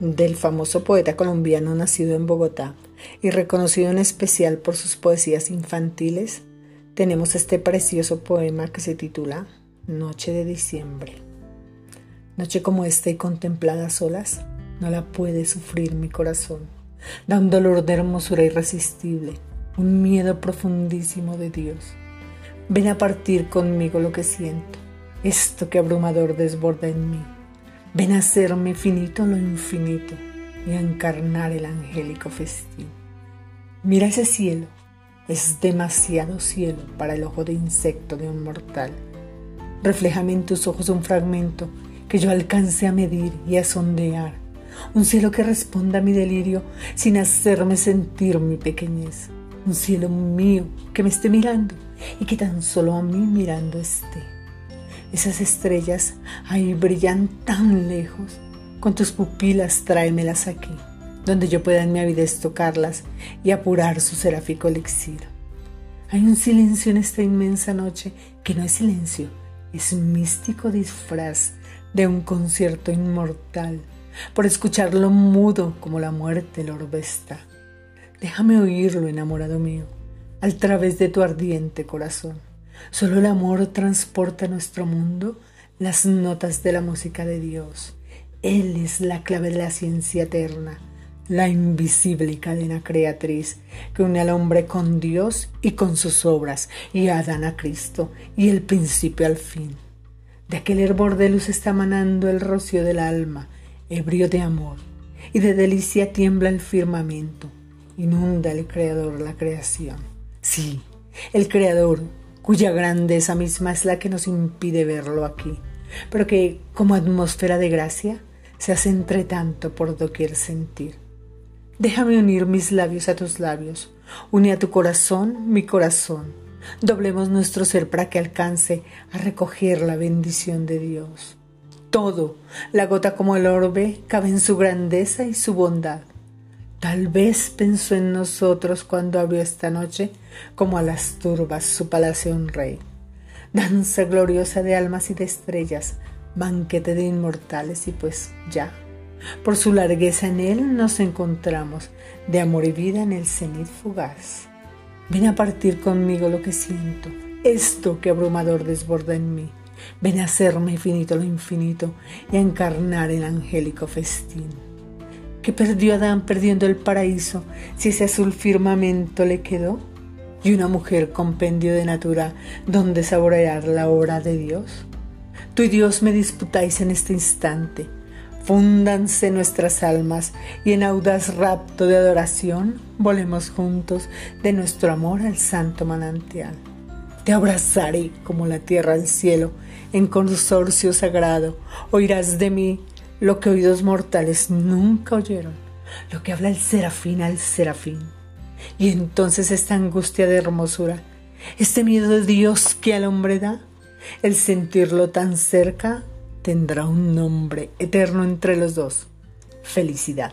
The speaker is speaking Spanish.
del famoso poeta colombiano nacido en Bogotá y reconocido en especial por sus poesías infantiles, tenemos este precioso poema que se titula Noche de diciembre. Noche como esta y contemplada a solas, no la puede sufrir mi corazón. Da un dolor de hermosura irresistible, un miedo profundísimo de Dios. Ven a partir conmigo lo que siento, esto que abrumador desborda en mí Ven a hacerme finito lo infinito y a encarnar el angélico festín. Mira ese cielo, es demasiado cielo para el ojo de insecto de un mortal. Refléjame en tus ojos un fragmento que yo alcance a medir y a sondear, un cielo que responda a mi delirio sin hacerme sentir mi pequeñez, un cielo mío que me esté mirando y que tan solo a mí mirando esté. Esas estrellas ahí brillan tan lejos. Con tus pupilas tráemelas aquí, donde yo pueda en mi avidez tocarlas y apurar su seráfico elixir. Hay un silencio en esta inmensa noche que no es silencio, es un místico disfraz de un concierto inmortal, por escucharlo mudo como la muerte lo orbesta. Déjame oírlo, enamorado mío, al través de tu ardiente corazón. Solo el amor transporta a nuestro mundo las notas de la música de Dios. Él es la clave de la ciencia eterna, la invisible cadena creatriz que une al hombre con Dios y con sus obras, y a Adán a Cristo, y el principio al fin. De aquel hervor de luz está manando el rocío del alma, ebrio de amor, y de delicia tiembla el firmamento, inunda el Creador la creación. Sí, el Creador, cuya grandeza misma es la que nos impide verlo aquí, pero que, como atmósfera de gracia, se hace entre tanto por doquier sentir. Déjame unir mis labios a tus labios, une a tu corazón mi corazón. Doblemos nuestro ser para que alcance a recoger la bendición de Dios. Todo, la gota como el orbe, cabe en su grandeza y su bondad. Tal vez pensó en nosotros cuando abrió esta noche, como a las turbas, su palacio un rey. Danza gloriosa de almas y de estrellas, banquete de inmortales y pues ya. Por su largueza en él nos encontramos, de amor y vida en el cenit fugaz. Ven a partir conmigo lo que siento, esto que abrumador desborda en mí. Ven a hacerme infinito lo infinito y a encarnar el angélico festín. ¿Qué perdió Adán perdiendo el paraíso si ese azul firmamento le quedó? ¿Y una mujer compendio de natura donde saborear la obra de Dios? Tú y Dios me disputáis en este instante. Fúndanse nuestras almas y en audaz rapto de adoración volemos juntos de nuestro amor al santo manantial. Te abrazaré como la tierra al cielo, en consorcio sagrado, oirás de mí lo que oídos mortales nunca oyeron, lo que habla el serafín al serafín. Y entonces esta angustia de hermosura, este miedo de Dios que al hombre da, el sentirlo tan cerca, tendrá un nombre eterno entre los dos, felicidad.